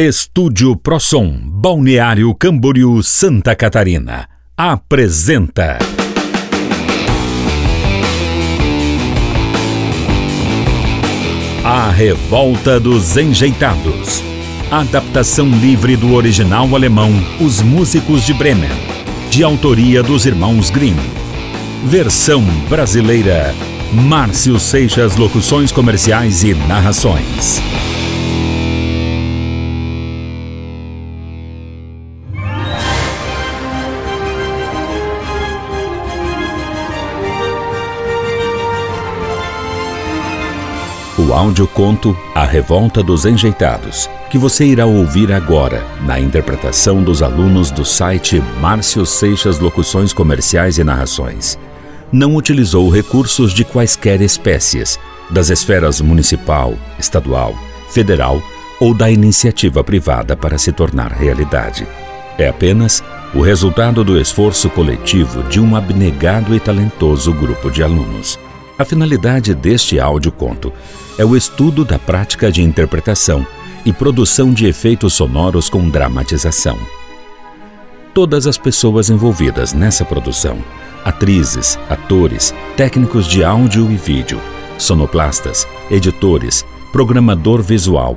Estúdio Prosom, Balneário Camboriú, Santa Catarina. Apresenta. A Revolta dos Enjeitados. Adaptação livre do original alemão Os Músicos de Bremen, de autoria dos irmãos Grimm. Versão brasileira. Márcio Seixas Locuções Comerciais e Narrações. O audioconto A Revolta dos Enjeitados, que você irá ouvir agora, na interpretação dos alunos do site Márcio Seixas Locuções Comerciais e Narrações, não utilizou recursos de quaisquer espécies, das esferas municipal, estadual, federal ou da iniciativa privada para se tornar realidade. É apenas o resultado do esforço coletivo de um abnegado e talentoso grupo de alunos. A finalidade deste audioconto é o estudo da prática de interpretação e produção de efeitos sonoros com dramatização. Todas as pessoas envolvidas nessa produção, atrizes, atores, técnicos de áudio e vídeo, sonoplastas, editores, programador visual,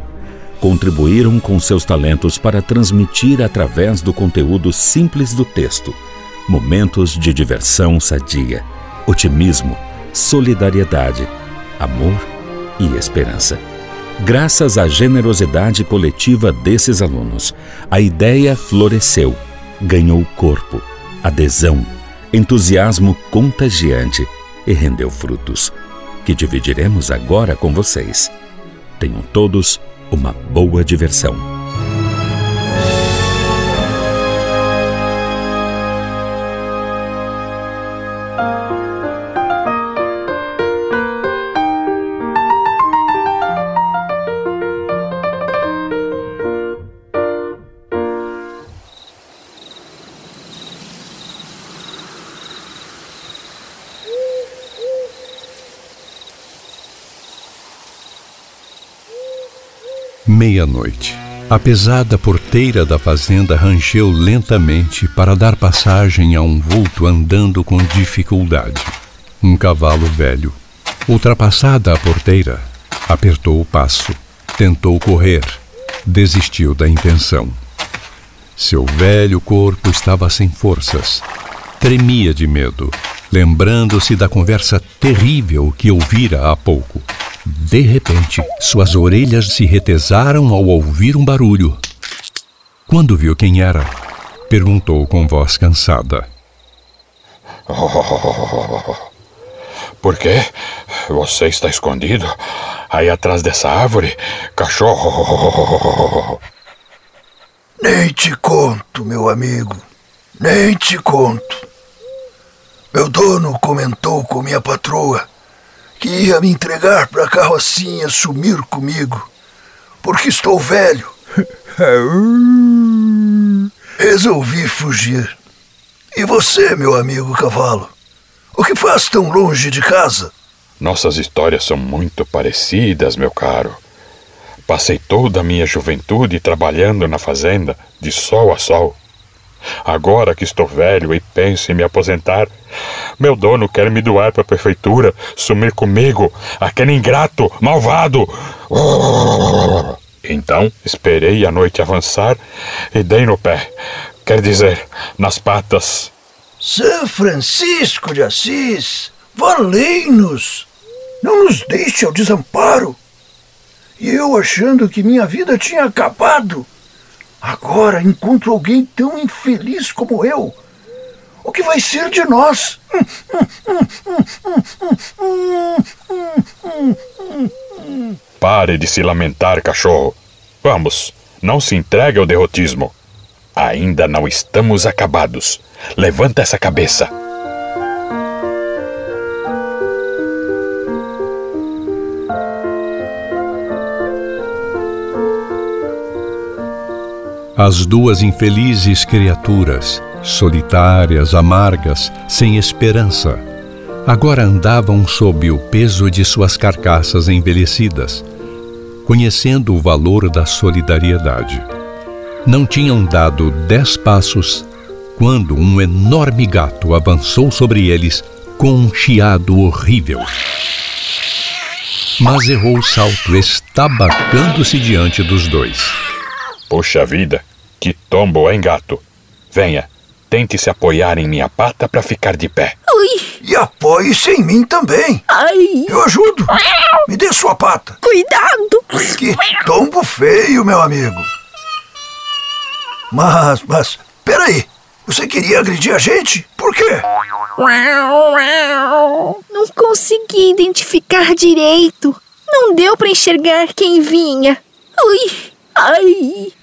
contribuíram com seus talentos para transmitir através do conteúdo simples do texto momentos de diversão sadia, otimismo, solidariedade, amor e esperança. Graças à generosidade coletiva desses alunos, a ideia floresceu, ganhou corpo, adesão, entusiasmo contagiante e rendeu frutos, que dividiremos agora com vocês. Tenham todos uma boa diversão. Meia-noite. A pesada porteira da fazenda rangeu lentamente para dar passagem a um vulto andando com dificuldade. Um cavalo velho. Ultrapassada a porteira, apertou o passo, tentou correr, desistiu da intenção. Seu velho corpo estava sem forças. Tremia de medo, lembrando-se da conversa terrível que ouvira há pouco. De repente, suas orelhas se retesaram ao ouvir um barulho. Quando viu quem era, perguntou com voz cansada: oh, Por quê? Você está escondido? Aí atrás dessa árvore? Cachorro! Nem te conto, meu amigo. Nem te conto. Meu dono comentou com minha patroa que ia me entregar para a carrocinha sumir comigo, porque estou velho. Resolvi fugir. E você, meu amigo cavalo? O que faz tão longe de casa? Nossas histórias são muito parecidas, meu caro. Passei toda a minha juventude trabalhando na fazenda, de sol a sol. Agora que estou velho e penso em me aposentar, meu dono quer me doar para a prefeitura, sumir comigo, aquele ingrato, malvado. Então esperei a noite avançar e dei no pé, quer dizer, nas patas. São Francisco de Assis, valei-nos! Não nos deixe ao desamparo! E eu achando que minha vida tinha acabado. Agora encontro alguém tão infeliz como eu. O que vai ser de nós? Pare de se lamentar, cachorro. Vamos, não se entregue ao derrotismo. Ainda não estamos acabados. Levanta essa cabeça. As duas infelizes criaturas, solitárias, amargas, sem esperança, agora andavam sob o peso de suas carcaças envelhecidas, conhecendo o valor da solidariedade. Não tinham dado dez passos quando um enorme gato avançou sobre eles com um chiado horrível. Mas errou o salto, estabacando-se diante dos dois. Puxa vida, que tombo, hein, gato? Venha, tente se apoiar em minha pata para ficar de pé. Ui! E apoie-se em mim também. Ai! Eu ajudo. Me dê sua pata. Cuidado! Que tombo feio, meu amigo. Mas, mas, peraí. Você queria agredir a gente? Por quê? Não consegui identificar direito. Não deu para enxergar quem vinha. Ui! Ai!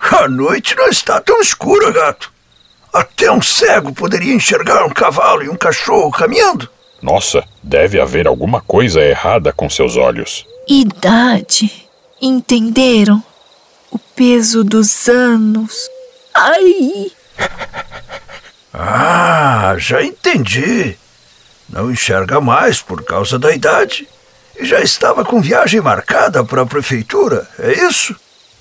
A noite não está tão escura, gato. Até um cego poderia enxergar um cavalo e um cachorro caminhando. Nossa, deve haver alguma coisa errada com seus olhos. Idade. Entenderam? O peso dos anos. Ai! Ah, já entendi. Não enxerga mais por causa da idade. E já estava com viagem marcada para a prefeitura, é isso?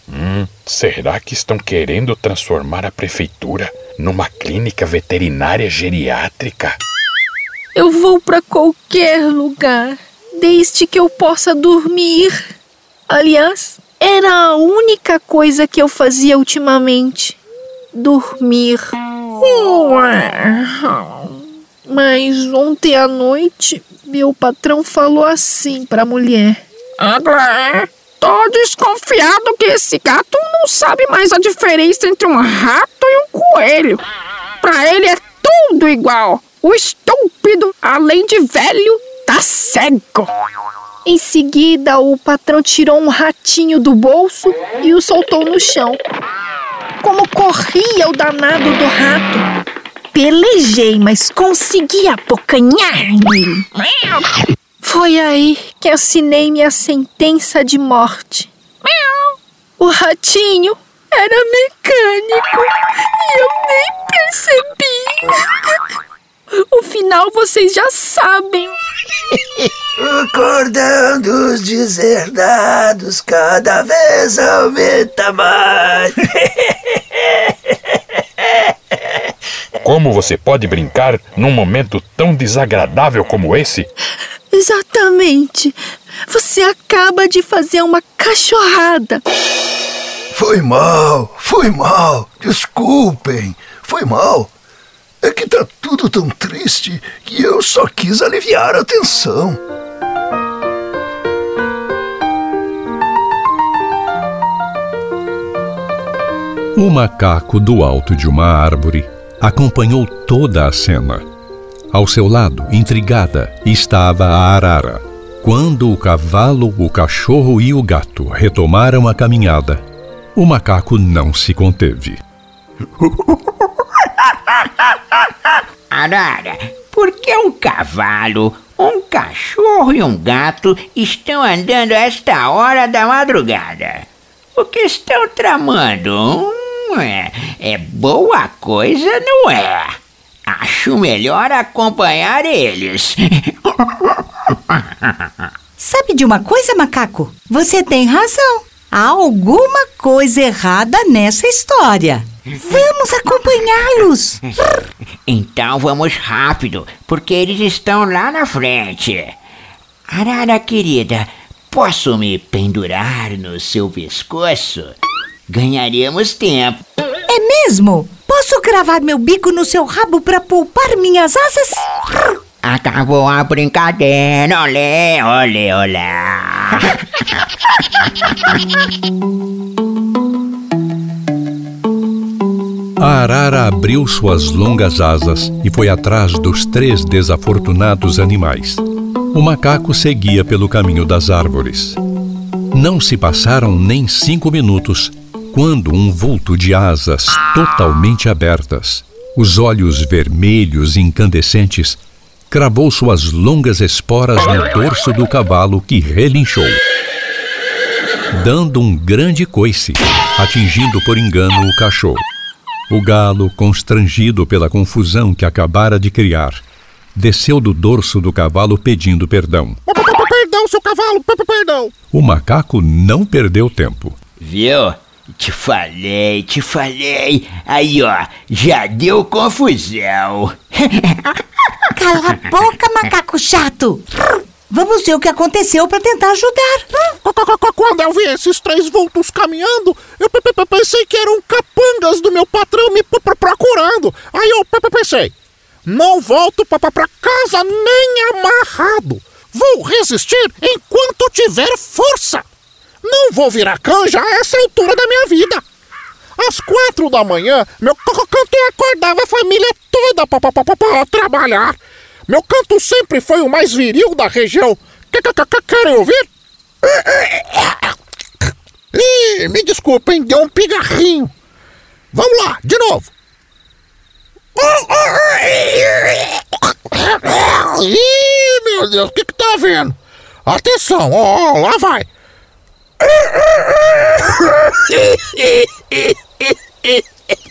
Hum, será que estão querendo transformar a prefeitura numa clínica veterinária geriátrica? Eu vou para qualquer lugar, desde que eu possa dormir. Aliás, era a única coisa que eu fazia ultimamente: dormir. Mas ontem à noite, meu patrão falou assim para a mulher: Agla, tô desconfiado que esse gato não sabe mais a diferença entre um rato e um coelho. Pra ele é tudo igual. O estúpido, além de velho, tá cego. Em seguida, o patrão tirou um ratinho do bolso e o soltou no chão. Como corria o danado do rato! Pelejei, mas consegui apocanhar nele. Foi aí que assinei minha sentença de morte. O ratinho era mecânico e eu nem percebi. O final vocês já sabem. O cordão dos deserdados cada vez aumenta mais. Como você pode brincar num momento tão desagradável como esse? Exatamente. Você acaba de fazer uma cachorrada. Foi mal, foi mal. Desculpem, foi mal. É que tá tudo tão triste que eu só quis aliviar a tensão. O macaco do alto de uma árvore acompanhou toda a cena. Ao seu lado, intrigada, estava a arara. Quando o cavalo, o cachorro e o gato retomaram a caminhada, o macaco não se conteve. Arara, por que um cavalo, um cachorro e um gato estão andando a esta hora da madrugada? O que estão tramando? Hum, é, é boa coisa, não é? Acho melhor acompanhar eles. Sabe de uma coisa, macaco? Você tem razão. Há alguma coisa errada nessa história. Vamos acompanhá-los. Então vamos rápido, porque eles estão lá na frente. Arara querida, posso me pendurar no seu pescoço? Ganharemos tempo. É mesmo? Posso cravar meu bico no seu rabo para poupar minhas asas? Acabou a brincadeira, olé, olé, olá. A arara abriu suas longas asas e foi atrás dos três desafortunados animais. O macaco seguia pelo caminho das árvores. Não se passaram nem cinco minutos quando um vulto de asas totalmente abertas, os olhos vermelhos incandescentes, cravou suas longas esporas no dorso do cavalo que relinchou, dando um grande coice, atingindo por engano o cachorro. O galo, constrangido pela confusão que acabara de criar, desceu do dorso do cavalo pedindo perdão. Perdão, seu cavalo, perdão. O macaco não perdeu tempo. Viu? Te falei, te falei. Aí, ó, já deu confusão. Cala a boca, macaco chato. Vamos ver o que aconteceu para tentar ajudar. Quando eu vi esses três vultos caminhando, eu pensei que eram capangas do meu patrão me procurando. Aí eu pensei, não volto para casa nem amarrado. Vou resistir enquanto tiver força. Não vou virar canja a essa altura da minha vida. Às quatro da manhã, meu canto acordava a família toda para trabalhar. Meu canto sempre foi o mais viril da região. Querem ouvir? Ih, me desculpem, deu um pigarrinho. Vamos lá, de novo. Ih, meu Deus, o que que tá vendo? Atenção, ó, lá vai.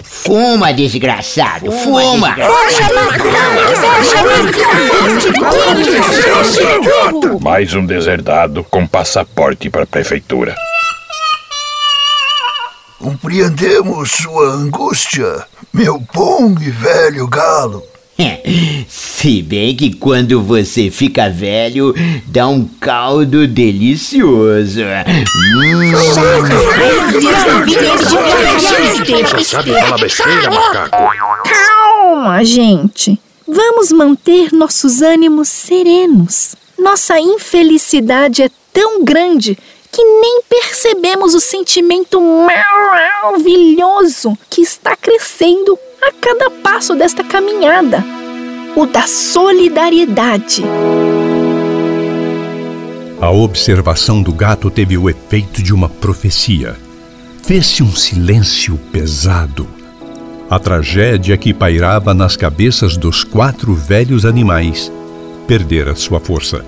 Fuma, desgraçado, fuma! Mais um deserdado com passaporte para a prefeitura. Compreendemos sua angústia, meu bom e velho galo. Se bem que quando você fica velho, dá um caldo delicioso. Hum. Sabe besteira, macaco? Calma, gente. Vamos manter nossos ânimos serenos. Nossa infelicidade é tão grande que nem percebemos o sentimento maravilhoso que está crescendo a cada passo desta caminhada o da solidariedade. A observação do gato teve o efeito de uma profecia. Fez-se um silêncio pesado. A tragédia que pairava nas cabeças dos quatro velhos animais perdera sua força.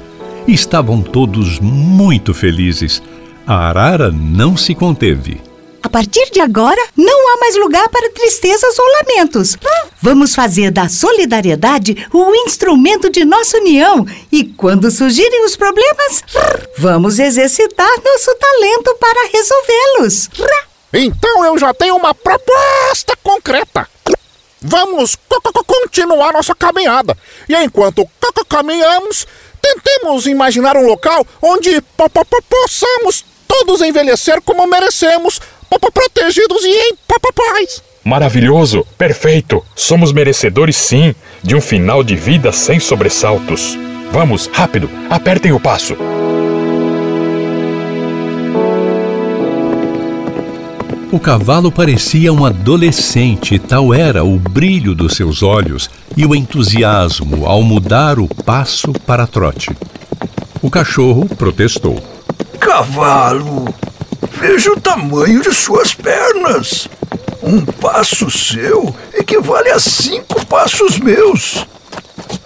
Estavam todos muito felizes. A arara não se conteve. A partir de agora, não há mais lugar para tristezas ou lamentos. Vamos fazer da solidariedade o instrumento de nossa união. E quando surgirem os problemas, vamos exercitar nosso talento para resolvê-los. Então eu já tenho uma proposta concreta. Vamos continuar nossa caminhada. E enquanto caminhamos, tentemos imaginar um local onde possamos todos envelhecer como merecemos protegidos e em paz. Maravilhoso, perfeito. Somos merecedores sim de um final de vida sem sobressaltos. Vamos, rápido, apertem o passo. O cavalo parecia um adolescente, tal era o brilho dos seus olhos e o entusiasmo ao mudar o passo para trote. O cachorro protestou. Cavalo, Veja o tamanho de suas pernas. Um passo seu equivale a cinco passos meus.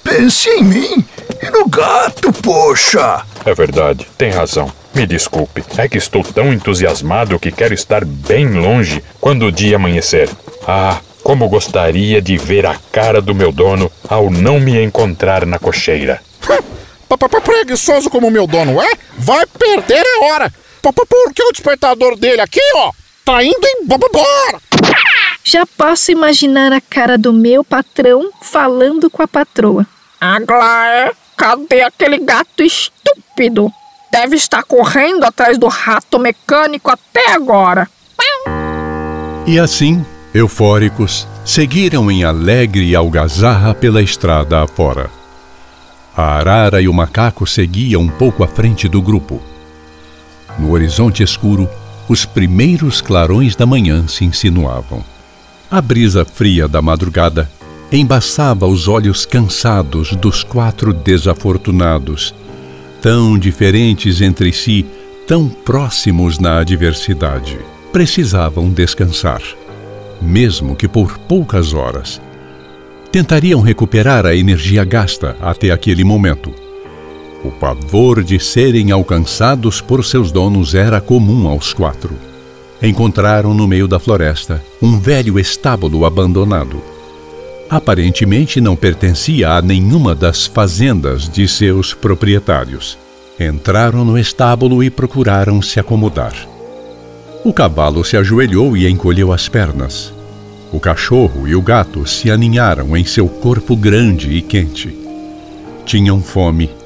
Pense em mim e no gato, poxa! É verdade, tem razão. Me desculpe, é que estou tão entusiasmado que quero estar bem longe quando o dia amanhecer. Ah, como gostaria de ver a cara do meu dono ao não me encontrar na cocheira. Preguiçoso como meu dono é, vai perder a hora. Porque o despertador dele aqui, ó, tá indo embora. Já posso imaginar a cara do meu patrão falando com a patroa. Aglaé, cadê aquele gato estúpido? Deve estar correndo atrás do rato mecânico até agora. E assim, eufóricos, seguiram em alegre algazarra pela estrada afora. A arara e o macaco seguiam um pouco à frente do grupo. No horizonte escuro, os primeiros clarões da manhã se insinuavam. A brisa fria da madrugada embaçava os olhos cansados dos quatro desafortunados, tão diferentes entre si, tão próximos na adversidade. Precisavam descansar, mesmo que por poucas horas. Tentariam recuperar a energia gasta até aquele momento o pavor de serem alcançados por seus donos era comum aos quatro. Encontraram no meio da floresta um velho estábulo abandonado. Aparentemente não pertencia a nenhuma das fazendas de seus proprietários. Entraram no estábulo e procuraram se acomodar. O cavalo se ajoelhou e encolheu as pernas. O cachorro e o gato se aninharam em seu corpo grande e quente. Tinham fome.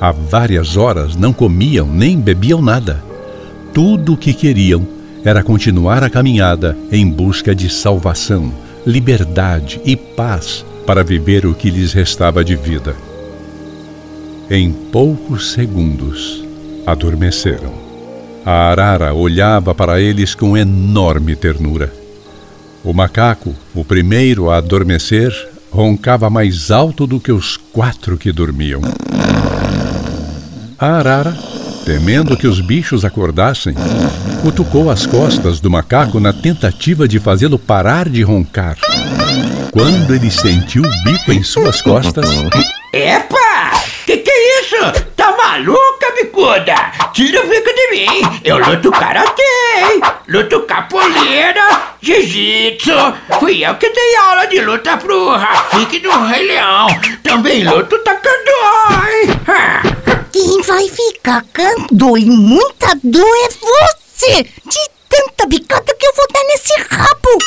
Há várias horas não comiam nem bebiam nada. Tudo o que queriam era continuar a caminhada em busca de salvação, liberdade e paz para viver o que lhes restava de vida. Em poucos segundos, adormeceram. A arara olhava para eles com enorme ternura. O macaco, o primeiro a adormecer, roncava mais alto do que os quatro que dormiam. A arara, temendo que os bichos acordassem, cutucou as costas do macaco na tentativa de fazê-lo parar de roncar. Quando ele sentiu o bico em suas costas. Epa! Que que é isso? Tá maluca, bicuda? Tira o bico de mim! Eu luto karatê, luto capoeira, jiu-jitsu. Fui eu que dei aula de luta pro Rafik do Rei Leão. Também luto taekwondo. Quem vai ficar cando e muita dor é você! De tanta bicada que eu vou dar nesse rabo!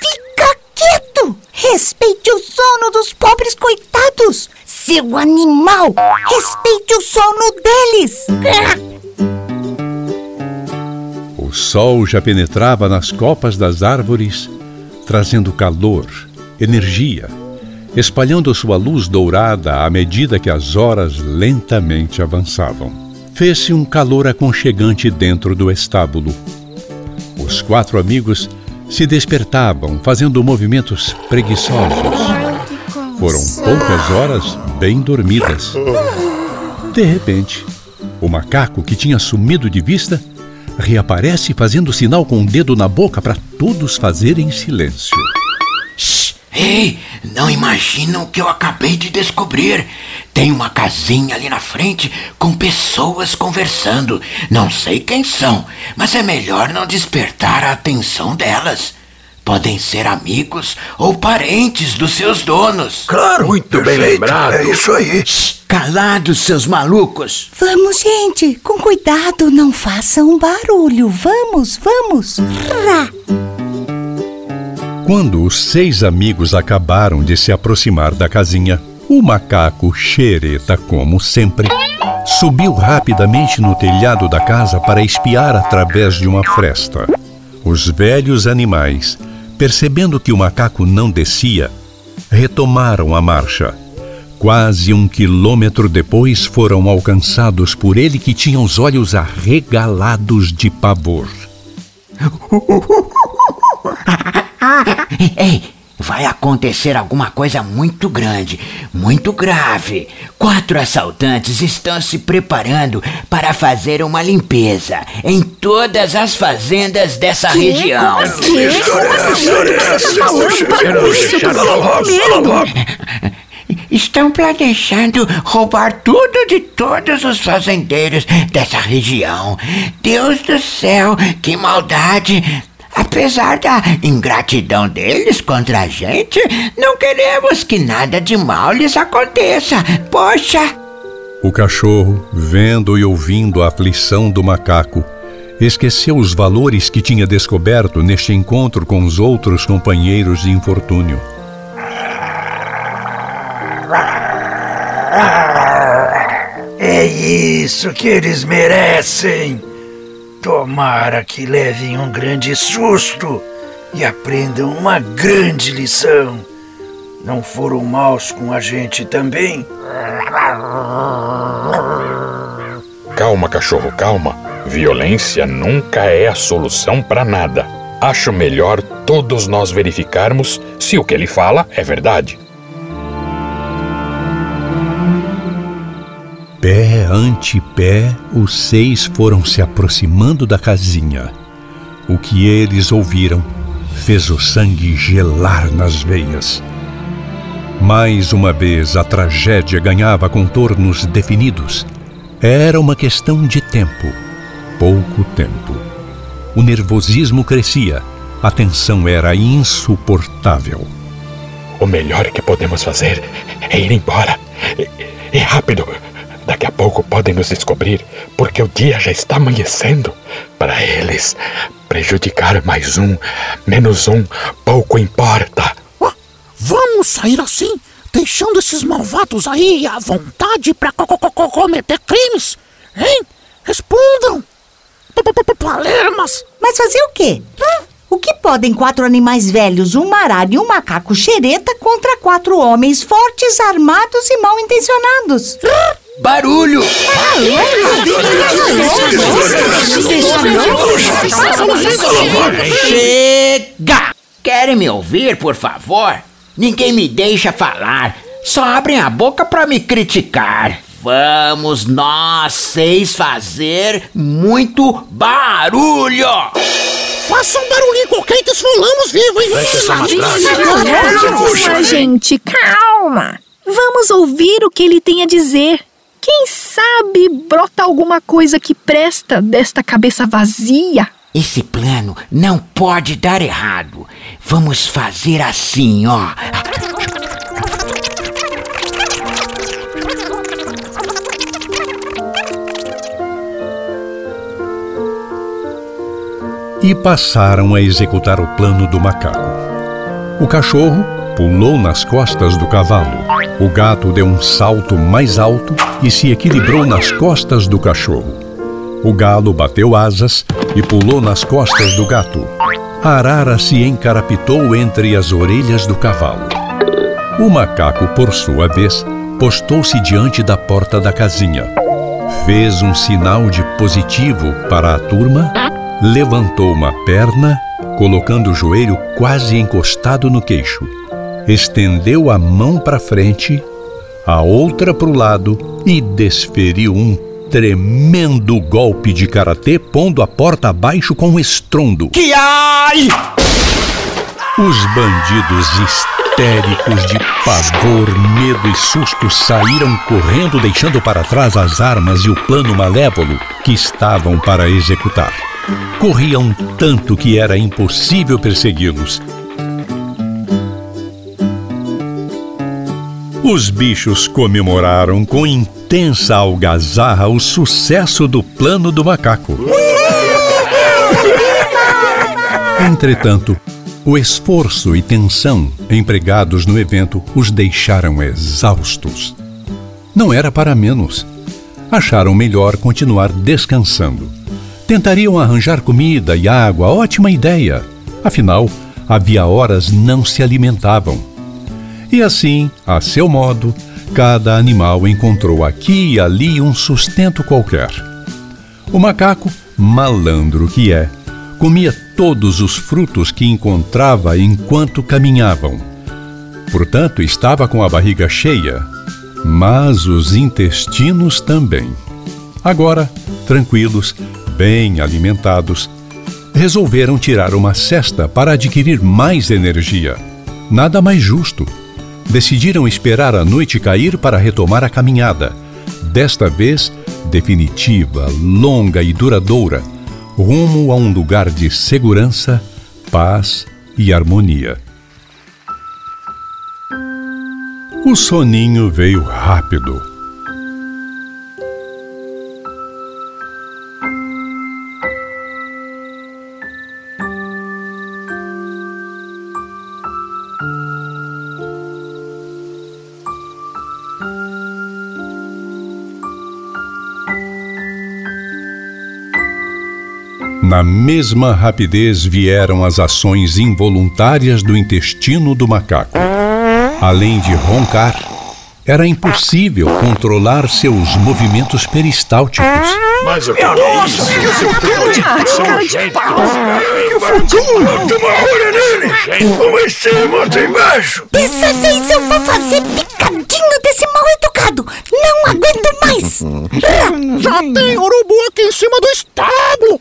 Fica quieto! Respeite o sono dos pobres coitados! Seu animal! Respeite o sono deles! O sol já penetrava nas copas das árvores, trazendo calor, energia espalhando sua luz dourada à medida que as horas lentamente avançavam. Fez-se um calor aconchegante dentro do estábulo. Os quatro amigos se despertavam, fazendo movimentos preguiçosos. Foram poucas horas bem dormidas. De repente, o macaco que tinha sumido de vista reaparece fazendo sinal com o dedo na boca para todos fazerem silêncio. Ei, não imaginam o que eu acabei de descobrir. Tem uma casinha ali na frente com pessoas conversando. Não sei quem são, mas é melhor não despertar a atenção delas. Podem ser amigos ou parentes dos seus donos. Claro, muito bem lembrado. É isso aí. Shhh, calados, seus malucos. Vamos, gente, com cuidado, não façam barulho. Vamos, vamos. Rá. Quando os seis amigos acabaram de se aproximar da casinha, o macaco xereta, como sempre, subiu rapidamente no telhado da casa para espiar através de uma fresta. Os velhos animais, percebendo que o macaco não descia, retomaram a marcha. Quase um quilômetro depois foram alcançados por ele que tinha os olhos arregalados de pavor. Ei, vai acontecer alguma coisa muito grande, muito grave. Quatro assaltantes estão se preparando para fazer uma limpeza em todas as fazendas dessa região. Estão planejando roubar tudo de todos os fazendeiros dessa região. Deus do céu, que maldade! Apesar da ingratidão deles contra a gente, não queremos que nada de mal lhes aconteça. Poxa! O cachorro, vendo e ouvindo a aflição do macaco, esqueceu os valores que tinha descoberto neste encontro com os outros companheiros de infortúnio. É isso que eles merecem. Tomara que levem um grande susto e aprendam uma grande lição. Não foram maus com a gente também? Calma, cachorro, calma. Violência nunca é a solução para nada. Acho melhor todos nós verificarmos se o que ele fala é verdade. Pé ante pé, os seis foram se aproximando da casinha. O que eles ouviram fez o sangue gelar nas veias. Mais uma vez a tragédia ganhava contornos definidos. Era uma questão de tempo. Pouco tempo. O nervosismo crescia. A tensão era insuportável. O melhor que podemos fazer é ir embora. E, e rápido. Daqui a pouco podem nos descobrir, porque o dia já está amanhecendo. Para eles, prejudicar mais um, menos um, pouco importa. Vamos sair assim, deixando esses malvados aí à vontade pra co- co- co- cometer crimes? Hein? Respondam! P- p- p- Palermas! Mas fazer o quê? O que podem quatro animais velhos, um maralho e um macaco xereta contra quatro homens fortes, armados e mal intencionados? Barulho! Chega! Querem me ouvir, por favor? Ninguém me deixa falar. Só abrem a boca pra me criticar. Vamos nós seis fazer muito barulho! Faça um barulhinho qualquer e desfolamos vivo, hein? Calma, gente, calma. Vamos ouvir o que ele tem a dizer. Quem sabe brota alguma coisa que presta desta cabeça vazia? Esse plano não pode dar errado. Vamos fazer assim, ó. e passaram a executar o plano do macaco. O cachorro pulou nas costas do cavalo. O gato deu um salto mais alto e se equilibrou nas costas do cachorro. O galo bateu asas e pulou nas costas do gato. A arara se encarapitou entre as orelhas do cavalo. O macaco, por sua vez, postou-se diante da porta da casinha. Fez um sinal de positivo para a turma levantou uma perna, colocando o joelho quase encostado no queixo. Estendeu a mão para frente, a outra para o lado e desferiu um tremendo golpe de karatê, pondo a porta abaixo com um estrondo. Que ai! Os bandidos histéricos de pavor, medo e susto saíram correndo, deixando para trás as armas e o plano malévolo que estavam para executar. Corriam tanto que era impossível persegui-los. Os bichos comemoraram com intensa algazarra o sucesso do plano do macaco. Entretanto, o esforço e tensão empregados no evento os deixaram exaustos. Não era para menos. Acharam melhor continuar descansando. Tentariam arranjar comida e água, ótima ideia. Afinal, havia horas não se alimentavam. E assim, a seu modo, cada animal encontrou aqui e ali um sustento qualquer. O macaco, malandro que é, comia todos os frutos que encontrava enquanto caminhavam. Portanto, estava com a barriga cheia, mas os intestinos também. Agora, tranquilos, bem alimentados, resolveram tirar uma cesta para adquirir mais energia. Nada mais justo. Decidiram esperar a noite cair para retomar a caminhada. Desta vez, definitiva, longa e duradoura, rumo a um lugar de segurança, paz e harmonia. O soninho veio rápido. Na mesma rapidez vieram as ações involuntárias do intestino do macaco. Além de roncar, era impossível controlar seus movimentos peristálticos. Mas o que furtão de cara de pau! Que furtão! Tem uma rolha nele! Uma em cima, outra embaixo! Dessa vez eu vou fazer picadinho desse mal educado. Não aguento mais. Já tem urubu aqui em cima do estábulo!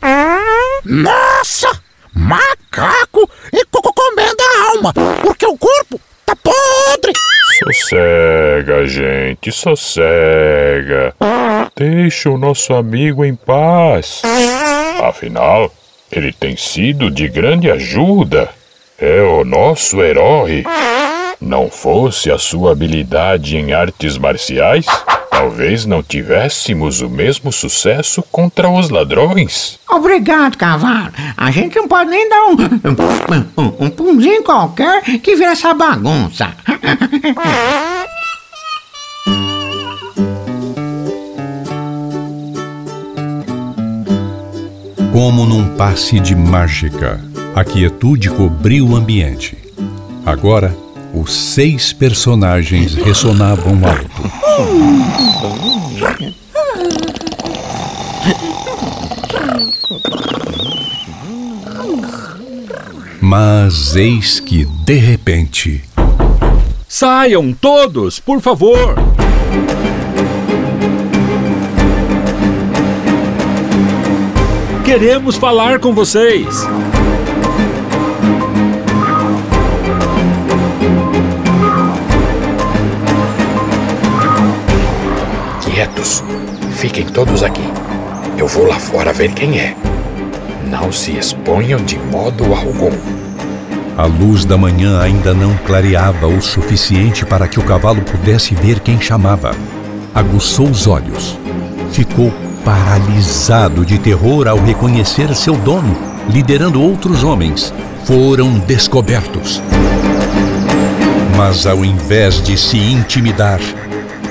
Nossa! Macaco e co- comendo a alma, porque o corpo tá podre! Sossega, gente, sossega. Deixa o nosso amigo em paz. Afinal, ele tem sido de grande ajuda. É o nosso herói. Não fosse a sua habilidade em artes marciais, talvez não tivéssemos o mesmo sucesso contra os ladrões. Obrigado, cavalo. A gente não pode nem dar um. Pumzinho qualquer que vira essa bagunça. Como num passe de mágica, a quietude cobriu o ambiente. Agora, os seis personagens ressonavam alto. Mas eis que, de repente. Saiam todos, por favor! Queremos falar com vocês! Quietos. Fiquem todos aqui. Eu vou lá fora ver quem é. Não se exponham de modo algum. A luz da manhã ainda não clareava o suficiente para que o cavalo pudesse ver quem chamava. Aguçou os olhos. Ficou paralisado de terror ao reconhecer seu dono, liderando outros homens. Foram descobertos. Mas ao invés de se intimidar,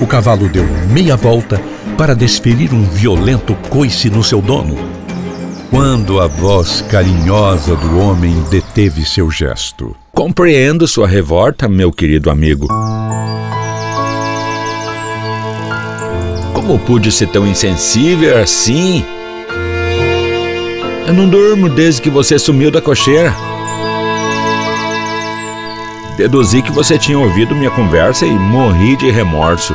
o cavalo deu meia volta para desferir um violento coice no seu dono. Quando a voz carinhosa do homem deteve seu gesto. Compreendo sua revolta, meu querido amigo. Como pude ser tão insensível assim? Eu não durmo desde que você sumiu da cocheira. Deduzi que você tinha ouvido minha conversa e morri de remorso.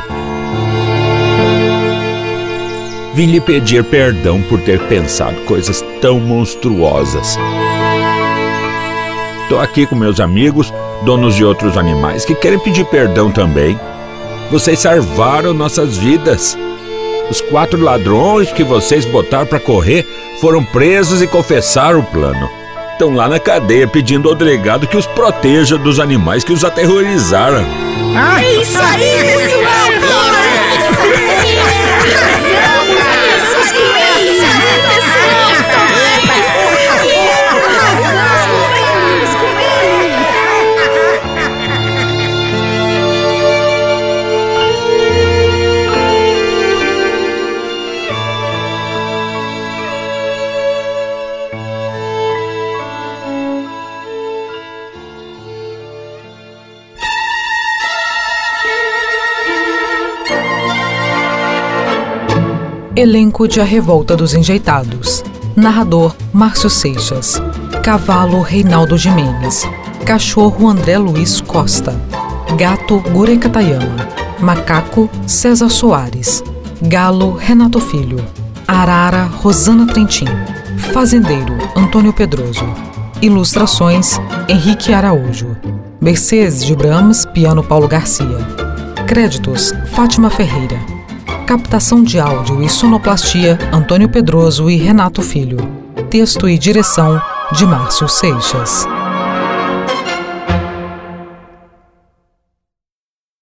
Vim lhe pedir perdão por ter pensado coisas tão monstruosas. Estou aqui com meus amigos, donos de outros animais, que querem pedir perdão também. Vocês salvaram nossas vidas. Os quatro ladrões que vocês botaram para correr foram presos e confessaram o plano. Estão lá na cadeia pedindo ao delegado que os proteja dos animais que os aterrorizaram. É isso aí, pessoal! Elenco de A Revolta dos Enjeitados. Narrador Márcio Seixas. Cavalo Reinaldo Jimenez. Cachorro André Luiz Costa. Gato Gure Katayama. Macaco César Soares. Galo Renato Filho. Arara Rosana Trentin. Fazendeiro Antônio Pedroso. Ilustrações Henrique Araújo. Mercedes de Brahms, piano Paulo Garcia. Créditos Fátima Ferreira. Captação de áudio e sonoplastia Antônio Pedroso e Renato Filho. Texto e direção de Márcio Seixas.